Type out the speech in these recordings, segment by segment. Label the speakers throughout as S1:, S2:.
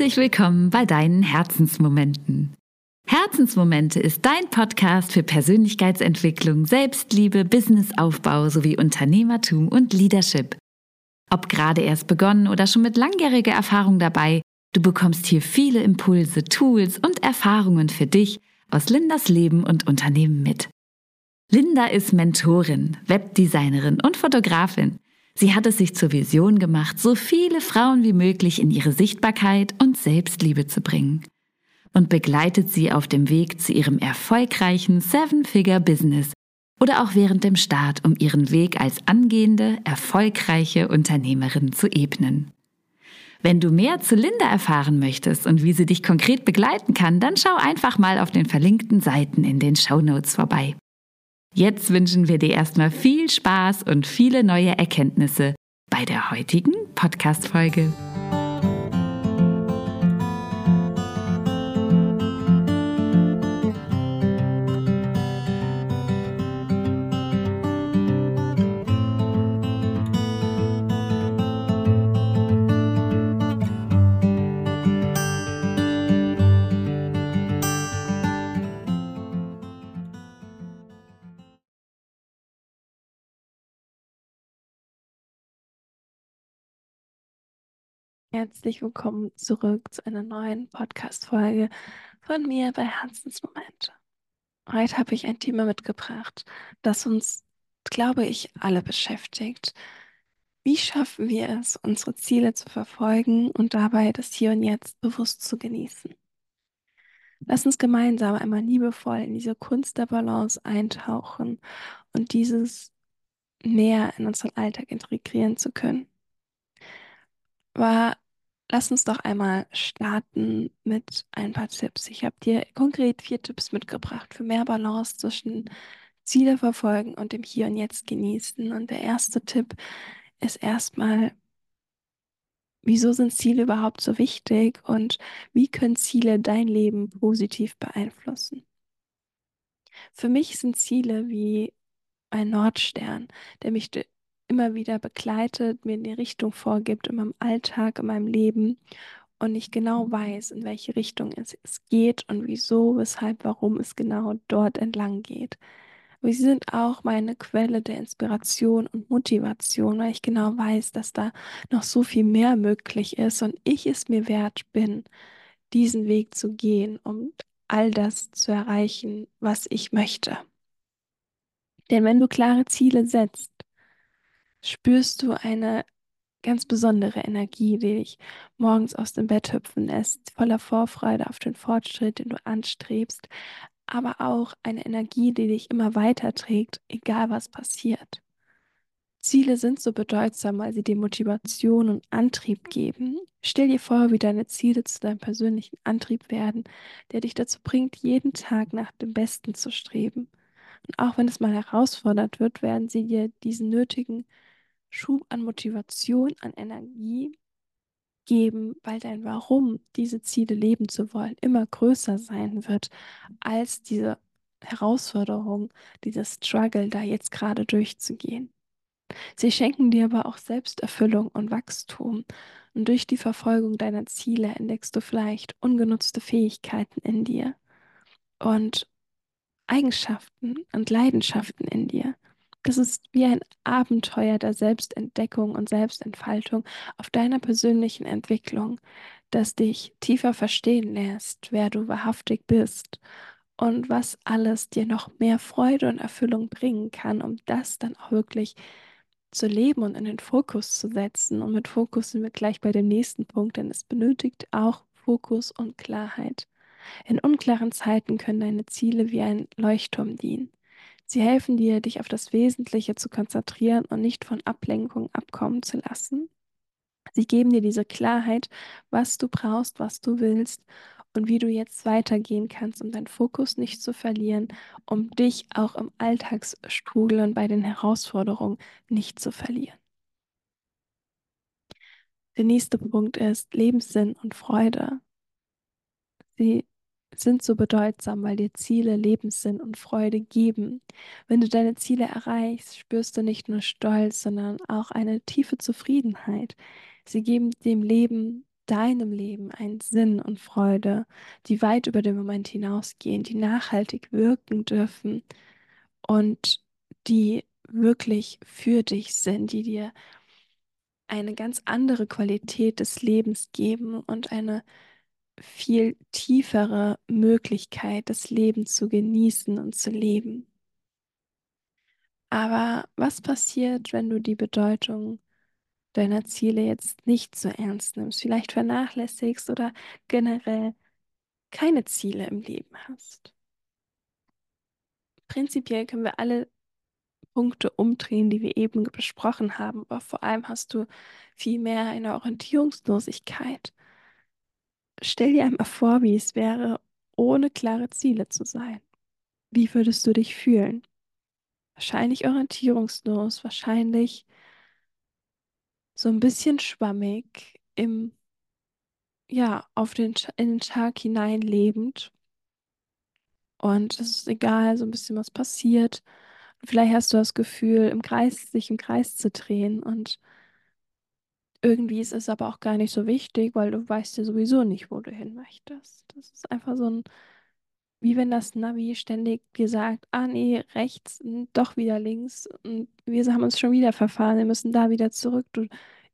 S1: Herzlich willkommen bei deinen Herzensmomenten. Herzensmomente ist dein Podcast für Persönlichkeitsentwicklung, Selbstliebe, Businessaufbau sowie Unternehmertum und Leadership. Ob gerade erst begonnen oder schon mit langjähriger Erfahrung dabei, du bekommst hier viele Impulse, Tools und Erfahrungen für dich aus Lindas Leben und Unternehmen mit. Linda ist Mentorin, Webdesignerin und Fotografin. Sie hat es sich zur Vision gemacht, so viele Frauen wie möglich in ihre Sichtbarkeit und Selbstliebe zu bringen und begleitet sie auf dem Weg zu ihrem erfolgreichen Seven-Figure-Business oder auch während dem Start, um ihren Weg als angehende, erfolgreiche Unternehmerin zu ebnen. Wenn du mehr zu Linda erfahren möchtest und wie sie dich konkret begleiten kann, dann schau einfach mal auf den verlinkten Seiten in den Show Notes vorbei. Jetzt wünschen wir dir erstmal viel Spaß und viele neue Erkenntnisse bei der heutigen Podcast-Folge.
S2: Herzlich willkommen zurück zu einer neuen Podcast-Folge von mir bei Herzensmomente. Heute habe ich ein Thema mitgebracht, das uns, glaube ich, alle beschäftigt. Wie schaffen wir es, unsere Ziele zu verfolgen und dabei das Hier und Jetzt bewusst zu genießen? Lass uns gemeinsam einmal liebevoll in diese Kunst der Balance eintauchen und dieses mehr in unseren Alltag integrieren zu können. Aber lass uns doch einmal starten mit ein paar Tipps. Ich habe dir konkret vier Tipps mitgebracht für mehr Balance zwischen Ziele verfolgen und dem Hier und Jetzt genießen. Und der erste Tipp ist erstmal, wieso sind Ziele überhaupt so wichtig und wie können Ziele dein Leben positiv beeinflussen? Für mich sind Ziele wie ein Nordstern, der mich immer wieder begleitet, mir eine Richtung vorgibt in meinem Alltag, in meinem Leben und ich genau weiß, in welche Richtung es, es geht und wieso, weshalb, warum es genau dort entlang geht. Aber sie sind auch meine Quelle der Inspiration und Motivation, weil ich genau weiß, dass da noch so viel mehr möglich ist und ich es mir wert bin, diesen Weg zu gehen, um all das zu erreichen, was ich möchte. Denn wenn du klare Ziele setzt, spürst du eine ganz besondere Energie, die dich morgens aus dem Bett hüpfen lässt, voller Vorfreude auf den Fortschritt, den du anstrebst, aber auch eine Energie, die dich immer weiter trägt, egal was passiert. Ziele sind so bedeutsam, weil sie dir Motivation und Antrieb geben. Stell dir vor, wie deine Ziele zu deinem persönlichen Antrieb werden, der dich dazu bringt, jeden Tag nach dem Besten zu streben. Und auch wenn es mal herausfordert wird, werden sie dir diesen nötigen Schub an Motivation, an Energie geben, weil dein Warum, diese Ziele leben zu wollen, immer größer sein wird als diese Herausforderung, dieses Struggle da jetzt gerade durchzugehen. Sie schenken dir aber auch Selbsterfüllung und Wachstum. Und durch die Verfolgung deiner Ziele entdeckst du vielleicht ungenutzte Fähigkeiten in dir und Eigenschaften und Leidenschaften in dir, das ist wie ein Abenteuer der Selbstentdeckung und Selbstentfaltung auf deiner persönlichen Entwicklung, das dich tiefer verstehen lässt, wer du wahrhaftig bist und was alles dir noch mehr Freude und Erfüllung bringen kann, um das dann auch wirklich zu leben und in den Fokus zu setzen. Und mit Fokus sind wir gleich bei dem nächsten Punkt, denn es benötigt auch Fokus und Klarheit. In unklaren Zeiten können deine Ziele wie ein Leuchtturm dienen. Sie helfen dir, dich auf das Wesentliche zu konzentrieren und nicht von Ablenkung abkommen zu lassen. Sie geben dir diese Klarheit, was du brauchst, was du willst und wie du jetzt weitergehen kannst, um deinen Fokus nicht zu verlieren, um dich auch im Alltagsstrudel und bei den Herausforderungen nicht zu verlieren. Der nächste Punkt ist Lebenssinn und Freude. Sie sind so bedeutsam, weil dir Ziele Lebenssinn und Freude geben. Wenn du deine Ziele erreichst, spürst du nicht nur Stolz, sondern auch eine tiefe Zufriedenheit. Sie geben dem Leben deinem Leben einen Sinn und Freude, die weit über den Moment hinausgehen, die nachhaltig wirken dürfen und die wirklich für dich sind, die dir eine ganz andere Qualität des Lebens geben und eine viel tiefere Möglichkeit, das Leben zu genießen und zu leben. Aber was passiert, wenn du die Bedeutung deiner Ziele jetzt nicht so ernst nimmst, vielleicht vernachlässigst oder generell keine Ziele im Leben hast? Prinzipiell können wir alle Punkte umdrehen, die wir eben besprochen haben, aber vor allem hast du viel mehr eine Orientierungslosigkeit. Stell dir einmal vor, wie es wäre, ohne klare Ziele zu sein. Wie würdest du dich fühlen? Wahrscheinlich orientierungslos, wahrscheinlich so ein bisschen schwammig im, ja, auf den, in den Tag hinein lebend. Und es ist egal, so ein bisschen was passiert. Vielleicht hast du das Gefühl, im Kreis, sich im Kreis zu drehen und irgendwie ist es aber auch gar nicht so wichtig, weil du weißt ja sowieso nicht, wo du hin möchtest. Das ist einfach so ein, wie wenn das Navi ständig dir sagt, ah nee, rechts, doch wieder links und wir haben uns schon wieder verfahren, wir müssen da wieder zurück. Du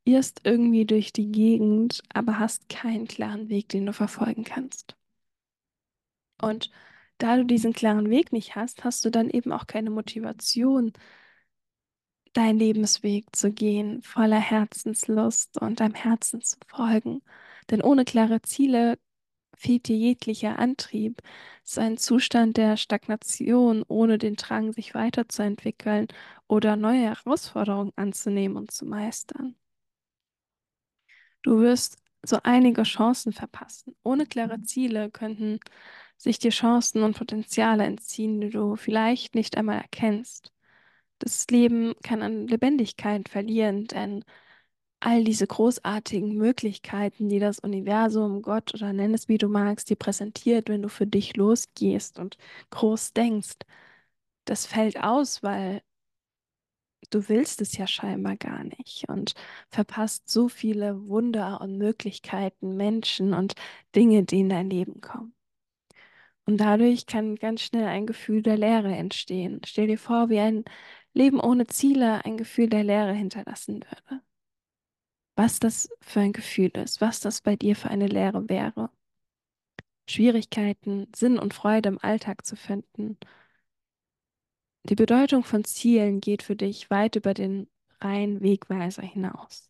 S2: irrst irgendwie durch die Gegend, aber hast keinen klaren Weg, den du verfolgen kannst. Und da du diesen klaren Weg nicht hast, hast du dann eben auch keine Motivation, deinen Lebensweg zu gehen, voller Herzenslust und deinem Herzen zu folgen. Denn ohne klare Ziele fehlt dir jeglicher Antrieb. Es ist ein Zustand der Stagnation, ohne den Drang, sich weiterzuentwickeln oder neue Herausforderungen anzunehmen und zu meistern. Du wirst so einige Chancen verpassen. Ohne klare Ziele könnten sich dir Chancen und Potenziale entziehen, die du vielleicht nicht einmal erkennst. Das Leben kann an Lebendigkeit verlieren, denn all diese großartigen Möglichkeiten, die das Universum, Gott oder nenn es wie du magst, dir präsentiert, wenn du für dich losgehst und groß denkst, das fällt aus, weil du willst es ja scheinbar gar nicht und verpasst so viele Wunder und Möglichkeiten, Menschen und Dinge, die in dein Leben kommen. Und dadurch kann ganz schnell ein Gefühl der Leere entstehen. Stell dir vor, wie ein Leben ohne Ziele ein Gefühl der Leere hinterlassen würde. Was das für ein Gefühl ist, was das bei dir für eine Leere wäre. Schwierigkeiten, Sinn und Freude im Alltag zu finden. Die Bedeutung von Zielen geht für dich weit über den reinen Wegweiser hinaus.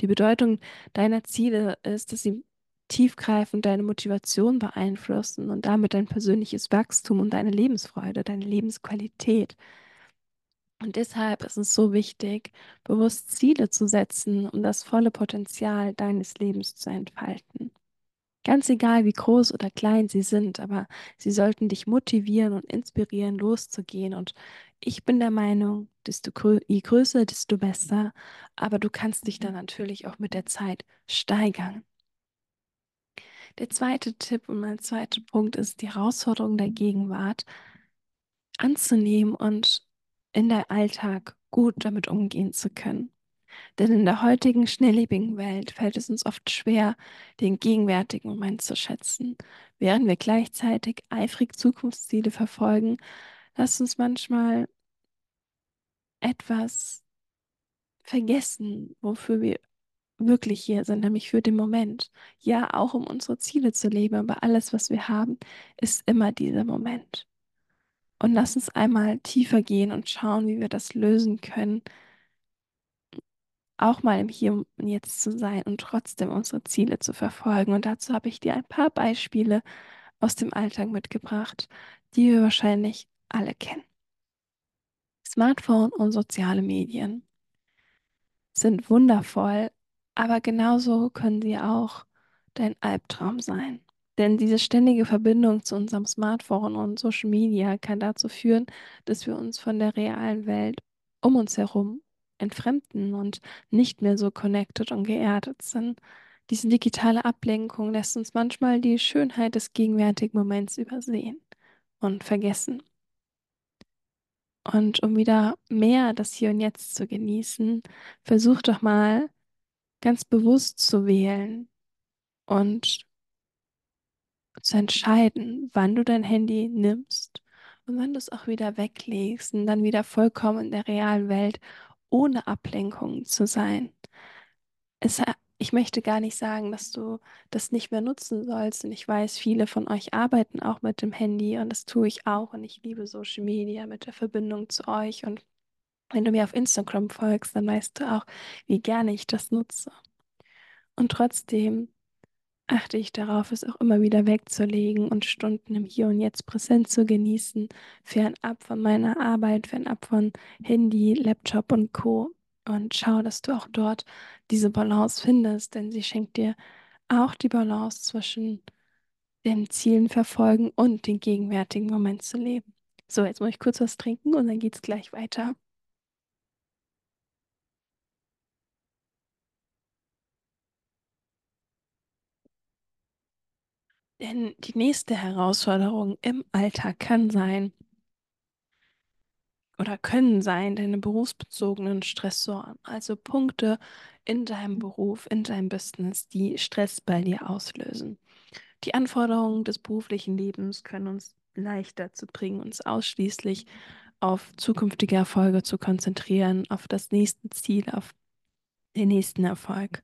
S2: Die Bedeutung deiner Ziele ist, dass sie tiefgreifend deine Motivation beeinflussen und damit dein persönliches Wachstum und deine Lebensfreude, deine Lebensqualität. Und deshalb ist es so wichtig, bewusst Ziele zu setzen, um das volle Potenzial deines Lebens zu entfalten. Ganz egal, wie groß oder klein sie sind, aber sie sollten dich motivieren und inspirieren, loszugehen. Und ich bin der Meinung, desto grö je größer, desto besser. Aber du kannst dich dann natürlich auch mit der Zeit steigern. Der zweite Tipp und mein zweiter Punkt ist, die Herausforderung der Gegenwart anzunehmen und in der Alltag gut damit umgehen zu können. Denn in der heutigen schnelllebigen Welt fällt es uns oft schwer, den gegenwärtigen Moment zu schätzen, während wir gleichzeitig eifrig Zukunftsziele verfolgen, lasst uns manchmal etwas vergessen, wofür wir wirklich hier sind, nämlich für den Moment. Ja, auch um unsere Ziele zu leben, aber alles, was wir haben, ist immer dieser Moment. Und lass uns einmal tiefer gehen und schauen, wie wir das lösen können, auch mal im Hier und Jetzt zu sein und trotzdem unsere Ziele zu verfolgen. Und dazu habe ich dir ein paar Beispiele aus dem Alltag mitgebracht, die wir wahrscheinlich alle kennen. Smartphone und soziale Medien sind wundervoll, aber genauso können sie auch dein Albtraum sein. Denn diese ständige Verbindung zu unserem Smartphone und Social Media kann dazu führen, dass wir uns von der realen Welt um uns herum entfremden und nicht mehr so connected und geerdet sind. Diese digitale Ablenkung lässt uns manchmal die Schönheit des gegenwärtigen Moments übersehen und vergessen. Und um wieder mehr das Hier und Jetzt zu genießen, versuch doch mal ganz bewusst zu wählen, und zu entscheiden, wann du dein Handy nimmst und wann du es auch wieder weglegst und dann wieder vollkommen in der realen Welt ohne Ablenkungen zu sein. Es, ich möchte gar nicht sagen, dass du das nicht mehr nutzen sollst. Und ich weiß, viele von euch arbeiten auch mit dem Handy und das tue ich auch. Und ich liebe Social Media mit der Verbindung zu euch. Und wenn du mir auf Instagram folgst, dann weißt du auch, wie gerne ich das nutze. Und trotzdem achte ich darauf, es auch immer wieder wegzulegen und Stunden im Hier und Jetzt präsent zu genießen, fernab von meiner Arbeit, fernab von Handy, Laptop und Co. Und schau, dass du auch dort diese Balance findest, denn sie schenkt dir auch die Balance zwischen den Zielen verfolgen und den gegenwärtigen Moment zu leben. So, jetzt muss ich kurz was trinken und dann geht es gleich weiter. Denn die nächste Herausforderung im Alltag kann sein oder können sein deine berufsbezogenen Stressoren, also Punkte in deinem Beruf, in deinem Business, die Stress bei dir auslösen. Die Anforderungen des beruflichen Lebens können uns leicht dazu bringen, uns ausschließlich auf zukünftige Erfolge zu konzentrieren, auf das nächste Ziel, auf den nächsten Erfolg.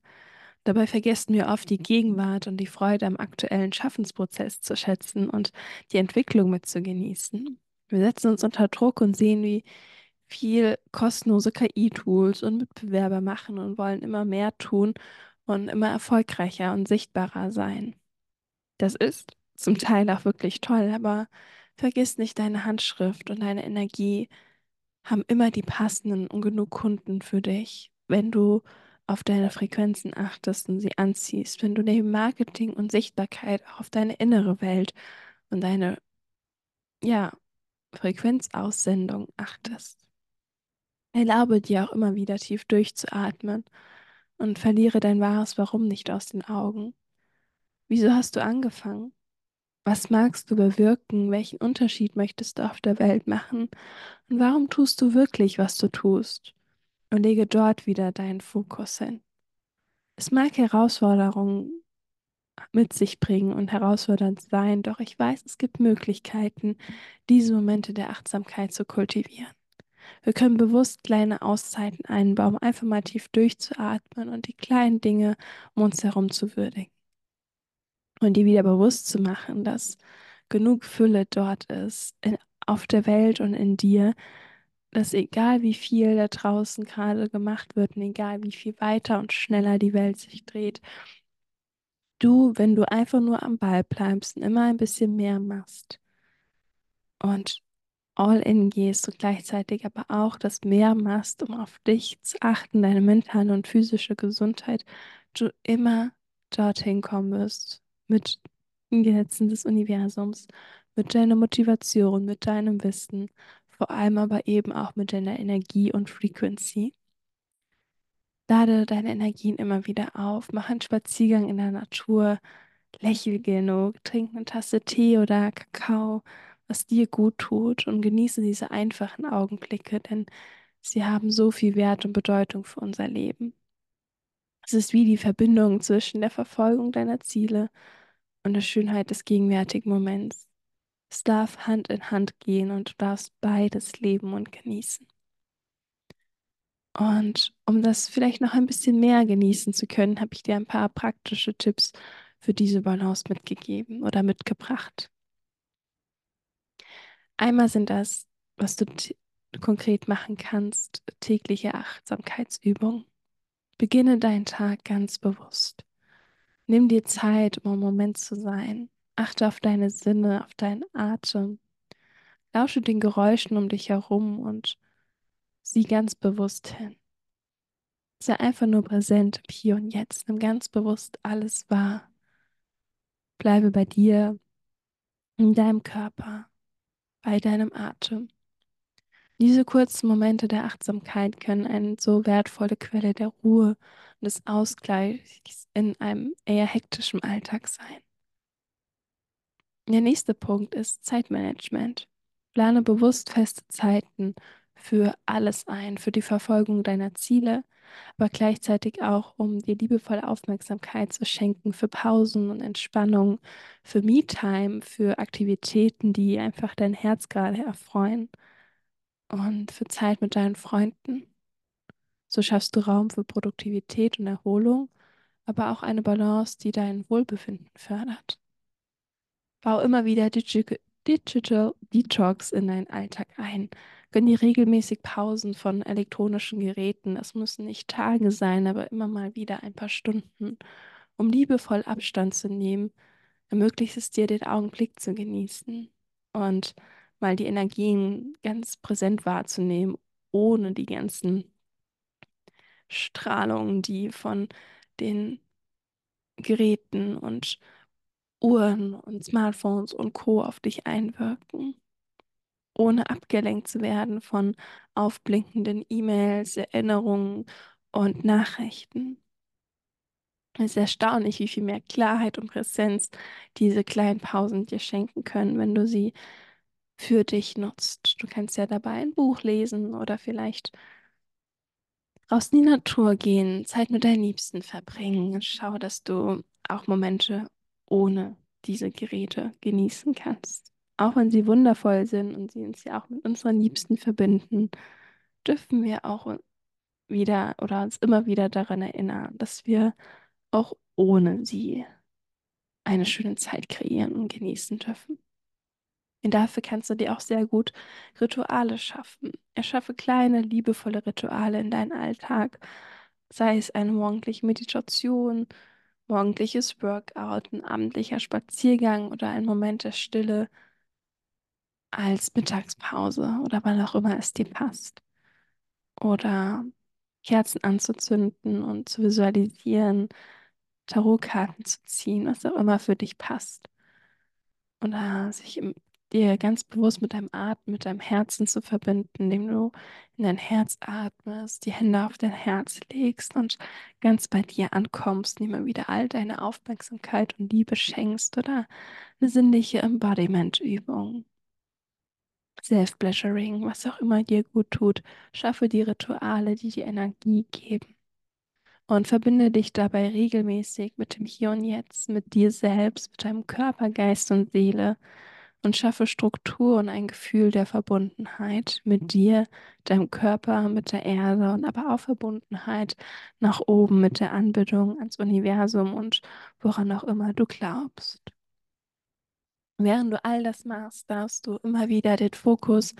S2: Dabei vergessen wir oft die Gegenwart und die Freude am aktuellen Schaffensprozess zu schätzen und die Entwicklung mit zu genießen. Wir setzen uns unter Druck und sehen, wie viel kostenlose KI-Tools und Mitbewerber machen und wollen immer mehr tun und immer erfolgreicher und sichtbarer sein. Das ist zum Teil auch wirklich toll, aber vergiss nicht, deine Handschrift und deine Energie haben immer die passenden und genug Kunden für dich, wenn du auf deine Frequenzen achtest und sie anziehst, wenn du neben Marketing und Sichtbarkeit auch auf deine innere Welt und deine, ja, Frequenzaussendung achtest. Erlaube dir auch immer wieder tief durchzuatmen und verliere dein wahres Warum nicht aus den Augen. Wieso hast du angefangen? Was magst du bewirken? Welchen Unterschied möchtest du auf der Welt machen? Und warum tust du wirklich, was du tust? Und lege dort wieder deinen Fokus hin. Es mag Herausforderungen mit sich bringen und herausfordernd sein, doch ich weiß, es gibt Möglichkeiten, diese Momente der Achtsamkeit zu kultivieren. Wir können bewusst kleine Auszeiten einbauen, einfach mal tief durchzuatmen und die kleinen Dinge um uns herum zu würdigen. Und dir wieder bewusst zu machen, dass genug Fülle dort ist, in, auf der Welt und in dir, dass egal wie viel da draußen gerade gemacht wird und egal wie viel weiter und schneller die Welt sich dreht, du, wenn du einfach nur am Ball bleibst und immer ein bisschen mehr machst und all in gehst und gleichzeitig aber auch das mehr machst, um auf dich zu achten, deine mentale und physische Gesundheit, du immer dorthin kommen wirst mit den Gesetzen des Universums, mit deiner Motivation, mit deinem Wissen, vor allem aber eben auch mit deiner Energie und Frequency. Lade deine Energien immer wieder auf, mach einen Spaziergang in der Natur, lächel genug, trink eine Tasse Tee oder Kakao, was dir gut tut und genieße diese einfachen Augenblicke, denn sie haben so viel Wert und Bedeutung für unser Leben. Es ist wie die Verbindung zwischen der Verfolgung deiner Ziele und der Schönheit des gegenwärtigen Moments. Es darf Hand in Hand gehen und du darfst beides leben und genießen. Und um das vielleicht noch ein bisschen mehr genießen zu können, habe ich dir ein paar praktische Tipps für diese Balance mitgegeben oder mitgebracht. Einmal sind das, was du konkret machen kannst, tägliche Achtsamkeitsübungen. Beginne deinen Tag ganz bewusst. Nimm dir Zeit, um im Moment zu sein. Achte auf deine Sinne, auf deinen Atem. Lausche den Geräuschen um dich herum und sieh ganz bewusst hin. Sei einfach nur präsent im Hier und Jetzt. Nimm ganz bewusst alles wahr. Bleibe bei dir, in deinem Körper, bei deinem Atem. Diese kurzen Momente der Achtsamkeit können eine so wertvolle Quelle der Ruhe und des Ausgleichs in einem eher hektischen Alltag sein. Der nächste Punkt ist Zeitmanagement. Plane bewusst feste Zeiten für alles ein, für die Verfolgung deiner Ziele, aber gleichzeitig auch, um dir liebevolle Aufmerksamkeit zu schenken für Pausen und Entspannung, für Me-Time, für Aktivitäten, die einfach dein Herz gerade erfreuen und für Zeit mit deinen Freunden. So schaffst du Raum für Produktivität und Erholung, aber auch eine Balance, die dein Wohlbefinden fördert. Bau immer wieder Digi Digital Detox in deinen Alltag ein. Gönn dir regelmäßig Pausen von elektronischen Geräten. Es müssen nicht Tage sein, aber immer mal wieder ein paar Stunden, um liebevoll Abstand zu nehmen. Ermöglicht es dir, den Augenblick zu genießen und mal die Energien ganz präsent wahrzunehmen, ohne die ganzen Strahlungen, die von den Geräten und Uhren und Smartphones und Co. auf dich einwirken, ohne abgelenkt zu werden von aufblinkenden E-Mails, Erinnerungen und Nachrichten. Es ist erstaunlich, wie viel mehr Klarheit und Präsenz diese kleinen Pausen dir schenken können, wenn du sie für dich nutzt. Du kannst ja dabei ein Buch lesen oder vielleicht raus in die Natur gehen, Zeit mit deinen Liebsten verbringen. Schau, dass du auch Momente ohne diese Geräte genießen kannst. Auch wenn sie wundervoll sind und sie uns ja auch mit unseren Liebsten verbinden, dürfen wir auch wieder oder uns immer wieder daran erinnern, dass wir auch ohne sie eine schöne Zeit kreieren und genießen dürfen. Und dafür kannst du dir auch sehr gut Rituale schaffen. Erschaffe kleine, liebevolle Rituale in deinen Alltag, sei es eine morgendliche Meditation, morgendliches Workout, ein abendlicher Spaziergang oder ein Moment der Stille als Mittagspause oder wann auch immer es dir passt. Oder Kerzen anzuzünden und zu visualisieren, Tarotkarten zu ziehen, was auch immer für dich passt. Oder sich im, dir ganz bewusst mit deinem Atem, mit deinem Herzen zu verbinden, indem du in dein Herz atmest, die Hände auf dein Herz legst und ganz bei dir ankommst, indem du wieder all deine Aufmerksamkeit und Liebe schenkst oder eine sinnliche Embodiment-Übung. Self-Pleasuring, was auch immer dir gut tut, schaffe die Rituale, die dir Energie geben. Und verbinde dich dabei regelmäßig mit dem Hier und Jetzt, mit dir selbst, mit deinem Körper, Geist und Seele und schaffe Struktur und ein Gefühl der Verbundenheit mit dir, deinem Körper, mit der Erde und aber auch Verbundenheit nach oben mit der Anbindung ans Universum und woran auch immer du glaubst. Während du all das machst, darfst du immer wieder den Fokus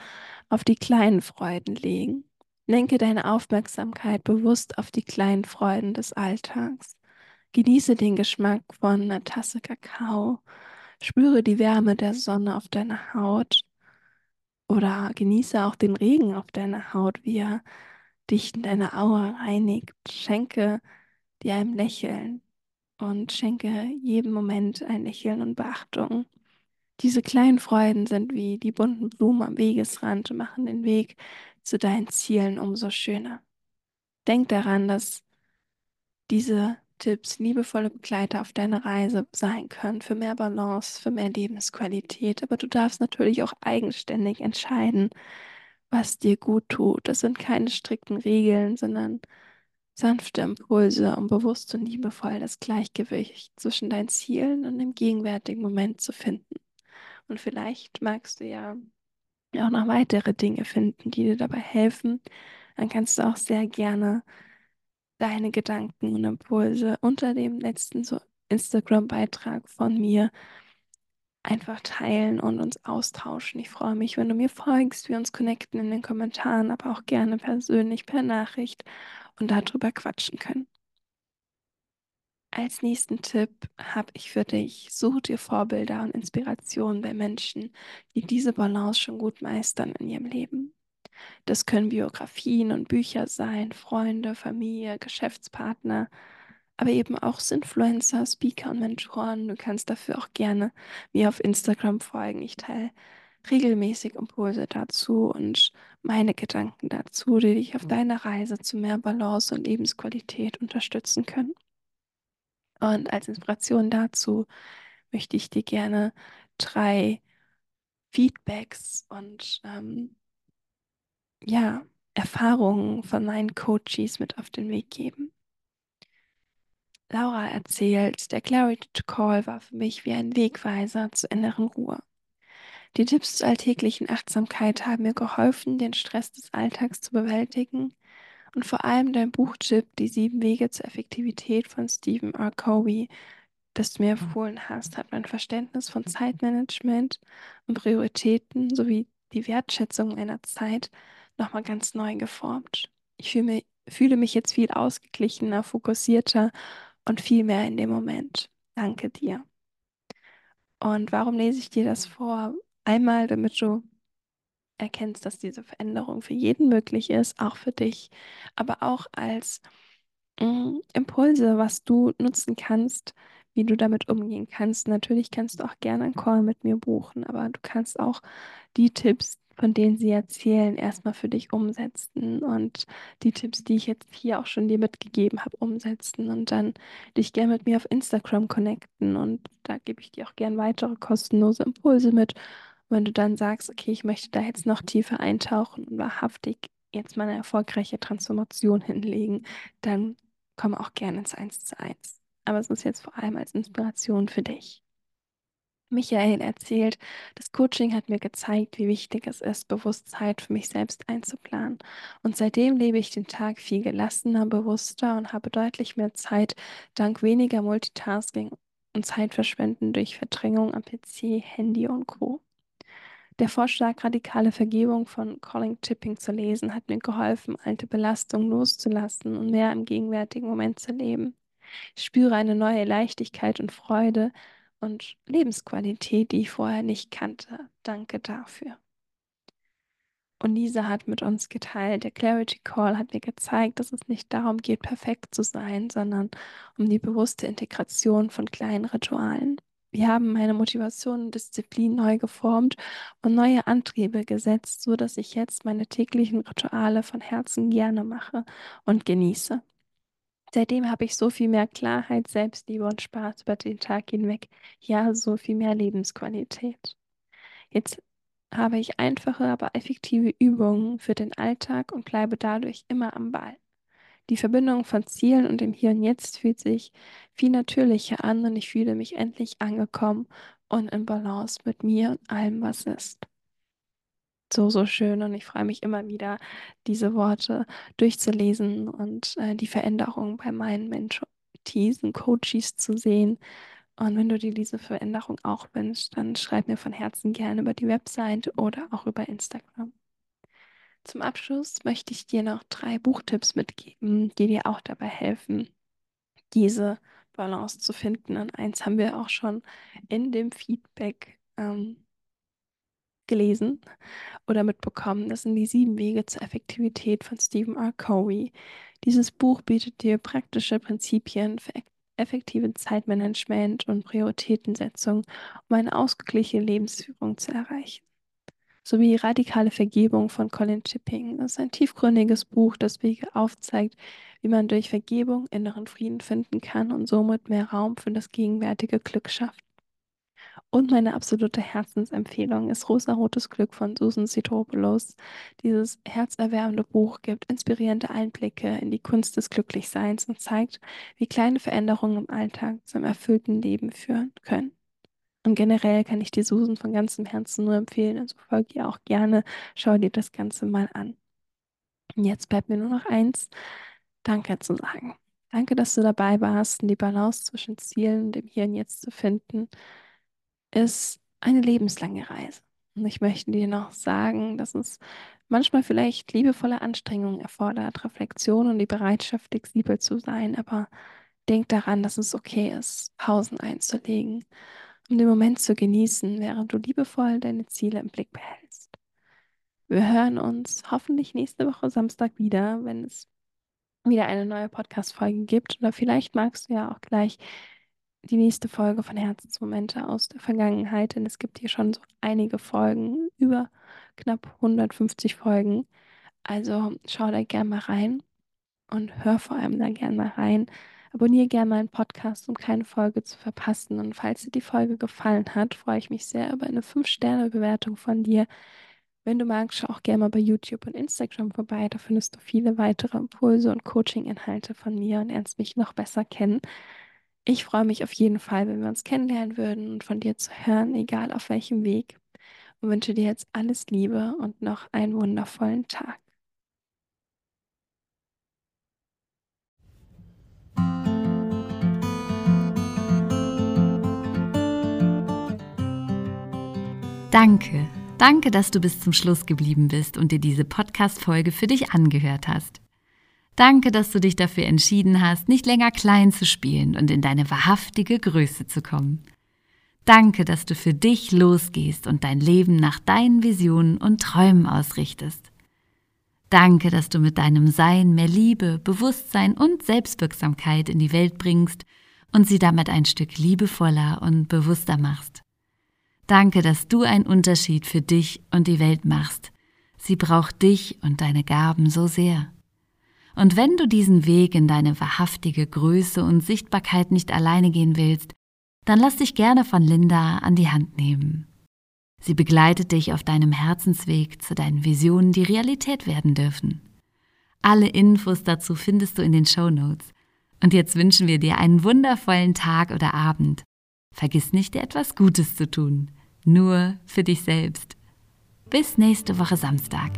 S2: auf die kleinen Freuden legen. Lenke deine Aufmerksamkeit bewusst auf die kleinen Freuden des Alltags. Genieße den Geschmack von einer Tasse Kakao. Spüre die Wärme der Sonne auf deiner Haut. Oder genieße auch den Regen auf deiner Haut, wie er dich in deine Aura reinigt. Schenke dir ein Lächeln und schenke jedem Moment ein Lächeln und Beachtung. Diese kleinen Freuden sind wie die bunten Blumen am Wegesrand und machen den Weg zu deinen Zielen umso schöner. Denk daran, dass diese Tipps liebevolle Begleiter auf deiner Reise sein können für mehr Balance, für mehr Lebensqualität. Aber du darfst natürlich auch eigenständig entscheiden, was dir gut tut. Das sind keine strikten Regeln, sondern sanfte Impulse, um bewusst und liebevoll das Gleichgewicht zwischen deinen Zielen und dem gegenwärtigen Moment zu finden. Und vielleicht magst du ja auch noch weitere Dinge finden, die dir dabei helfen. Dann kannst du auch sehr gerne deine Gedanken und Impulse unter dem letzten so Instagram-Beitrag von mir einfach teilen und uns austauschen. Ich freue mich, wenn du mir folgst, wir uns connecten in den Kommentaren, aber auch gerne persönlich per Nachricht und darüber quatschen können. Als nächsten Tipp habe ich für dich, such dir Vorbilder und Inspirationen bei Menschen, die diese Balance schon gut meistern in ihrem Leben. Das können Biografien und Bücher sein, Freunde, Familie, Geschäftspartner, aber eben auch Influencer, Speaker und Mentoren. Du kannst dafür auch gerne mir auf Instagram folgen. Ich teile regelmäßig Impulse dazu und meine Gedanken dazu, die dich auf deiner Reise zu mehr Balance und Lebensqualität unterstützen können. Und als Inspiration dazu möchte ich dir gerne drei Feedbacks und ähm, ja, Erfahrungen von meinen Coaches mit auf den Weg geben. Laura erzählt, der Clarity Call war für mich wie ein Wegweiser zur inneren Ruhe. Die Tipps zur alltäglichen Achtsamkeit haben mir geholfen, den Stress des Alltags zu bewältigen und vor allem dein Buchtipp Die sieben Wege zur Effektivität von Stephen R. Covey, das du mir empfohlen hast, hat mein Verständnis von Zeitmanagement und Prioritäten sowie die Wertschätzung meiner Zeit nochmal ganz neu geformt. Ich fühle mich, fühle mich jetzt viel ausgeglichener, fokussierter und viel mehr in dem Moment. Danke dir. Und warum lese ich dir das vor? Einmal, damit du erkennst, dass diese Veränderung für jeden möglich ist, auch für dich, aber auch als mh, mm, Impulse, was du nutzen kannst, wie du damit umgehen kannst. Natürlich kannst du auch gerne einen Call mit mir buchen, aber du kannst auch die Tipps, von denen sie erzählen, erstmal für dich umsetzen und die Tipps, die ich jetzt hier auch schon dir mitgegeben habe, umsetzen und dann dich gerne mit mir auf Instagram connecten und da gebe ich dir auch gerne weitere kostenlose Impulse mit. Wenn du dann sagst, okay, ich möchte da jetzt noch tiefer eintauchen und wahrhaftig jetzt mal eine erfolgreiche Transformation hinlegen, dann komm auch gerne ins Eins zu eins. Aber es ist jetzt vor allem als Inspiration für dich. Michael erzählt, das Coaching hat mir gezeigt, wie wichtig es ist, bewusst Zeit für mich selbst einzuplanen. Und seitdem lebe ich den Tag viel gelassener, bewusster und habe deutlich mehr Zeit dank weniger Multitasking und Zeitverschwenden durch Verdrängung am PC, Handy und Co. Der Vorschlag, radikale Vergebung von Colin Tipping zu lesen, hat mir geholfen, alte Belastungen loszulassen und mehr im gegenwärtigen Moment zu leben. Ich spüre eine neue Leichtigkeit und Freude, und Lebensqualität, die ich vorher nicht kannte. Danke dafür. Und Lisa hat mit uns geteilt, der Clarity Call hat mir gezeigt, dass es nicht darum geht, perfekt zu sein, sondern um die bewusste Integration von kleinen Ritualen. Wir haben meine Motivation und Disziplin neu geformt und neue Antriebe gesetzt, so dass ich jetzt meine täglichen Rituale von Herzen gerne mache und genieße. Seitdem habe ich so viel mehr Klarheit, Selbstliebe und Spaß über den Tag hinweg. Ja, so viel mehr Lebensqualität. Jetzt habe ich einfache, aber effektive Übungen für den Alltag und bleibe dadurch immer am Ball. Die Verbindung von Zielen und dem Hier und Jetzt fühlt sich viel natürlicher an und ich fühle mich endlich angekommen und in Balance mit mir und allem, was ist so, so schön und ich freue mich immer wieder, diese Worte durchzulesen und äh, die Veränderung bei meinen Mentees und Coaches zu sehen. Und wenn du dir diese Veränderung auch wünschst, dann schreib mir von Herzen gerne über die Website oder auch über Instagram. Zum Abschluss möchte ich dir noch drei Buchtipps mitgeben, die dir auch dabei helfen, diese Balance zu finden. Und eins haben wir auch schon in dem Feedback ähm, gelesen oder mitbekommen. Das sind die sieben Wege zur Effektivität von Stephen R. Covey. Dieses Buch bietet dir praktische Prinzipien für effektive Zeitmanagement und Prioritätensetzung, um eine ausgeglichene Lebensführung zu erreichen. Sowie radikale Vergebung von Colin Chipping. Das ist ein tiefgründiges Buch, das Wege aufzeigt, wie man durch Vergebung inneren Frieden finden kann und somit mehr Raum für das gegenwärtige Glück schafft. Und meine absolute Herzensempfehlung ist Rosarotes Glück von Susan Sitopoulos. Dieses herzerwärmende Buch gibt inspirierende Einblicke in die Kunst des Glücklichseins und zeigt, wie kleine Veränderungen im Alltag zum erfüllten Leben führen können. Und generell kann ich dir Susan von ganzem Herzen nur empfehlen, also folge ihr auch gerne, schau dir das Ganze mal an. Und jetzt bleibt mir nur noch eins, Danke zu sagen. Danke, dass du dabei warst, die Balance zwischen Zielen und dem Hier und Jetzt zu finden ist eine lebenslange Reise. Und ich möchte dir noch sagen, dass es manchmal vielleicht liebevolle Anstrengungen erfordert, Reflexion und die Bereitschaft, flexibel zu sein. Aber denk daran, dass es okay ist, Pausen einzulegen, um den Moment zu genießen, während du liebevoll deine Ziele im Blick behältst. Wir hören uns hoffentlich nächste Woche Samstag wieder, wenn es wieder eine neue Podcast-Folge gibt. Oder vielleicht magst du ja auch gleich die nächste Folge von Herzensmomente aus der Vergangenheit, denn es gibt hier schon so einige Folgen, über knapp 150 Folgen. Also schau da gerne mal rein und hör vor allem da gerne mal rein. Abonniere gerne meinen Podcast, um keine Folge zu verpassen. Und falls dir die Folge gefallen hat, freue ich mich sehr über eine 5-Sterne-Bewertung von dir. Wenn du magst, schau auch gerne mal bei YouTube und Instagram vorbei. Da findest du viele weitere Impulse und Coaching-Inhalte von mir und lernst mich noch besser kennen. Ich freue mich auf jeden Fall, wenn wir uns kennenlernen würden und von dir zu hören, egal auf welchem Weg. Und wünsche dir jetzt alles Liebe und noch einen wundervollen Tag.
S1: Danke, danke, dass du bis zum Schluss geblieben bist und dir diese Podcast-Folge für dich angehört hast. Danke, dass du dich dafür entschieden hast, nicht länger klein zu spielen und in deine wahrhaftige Größe zu kommen. Danke, dass du für dich losgehst und dein Leben nach deinen Visionen und Träumen ausrichtest. Danke, dass du mit deinem Sein mehr Liebe, Bewusstsein und Selbstwirksamkeit in die Welt bringst und sie damit ein Stück liebevoller und bewusster machst. Danke, dass du einen Unterschied für dich und die Welt machst. Sie braucht dich und deine Gaben so sehr. Und wenn du diesen Weg in deine wahrhaftige Größe und Sichtbarkeit nicht alleine gehen willst, dann lass dich gerne von Linda an die Hand nehmen. Sie begleitet dich auf deinem Herzensweg zu deinen Visionen, die Realität werden dürfen. Alle Infos dazu findest du in den Show Notes. Und jetzt wünschen wir dir einen wundervollen Tag oder Abend. Vergiss nicht, dir etwas Gutes zu tun. Nur für dich selbst. Bis nächste Woche Samstag.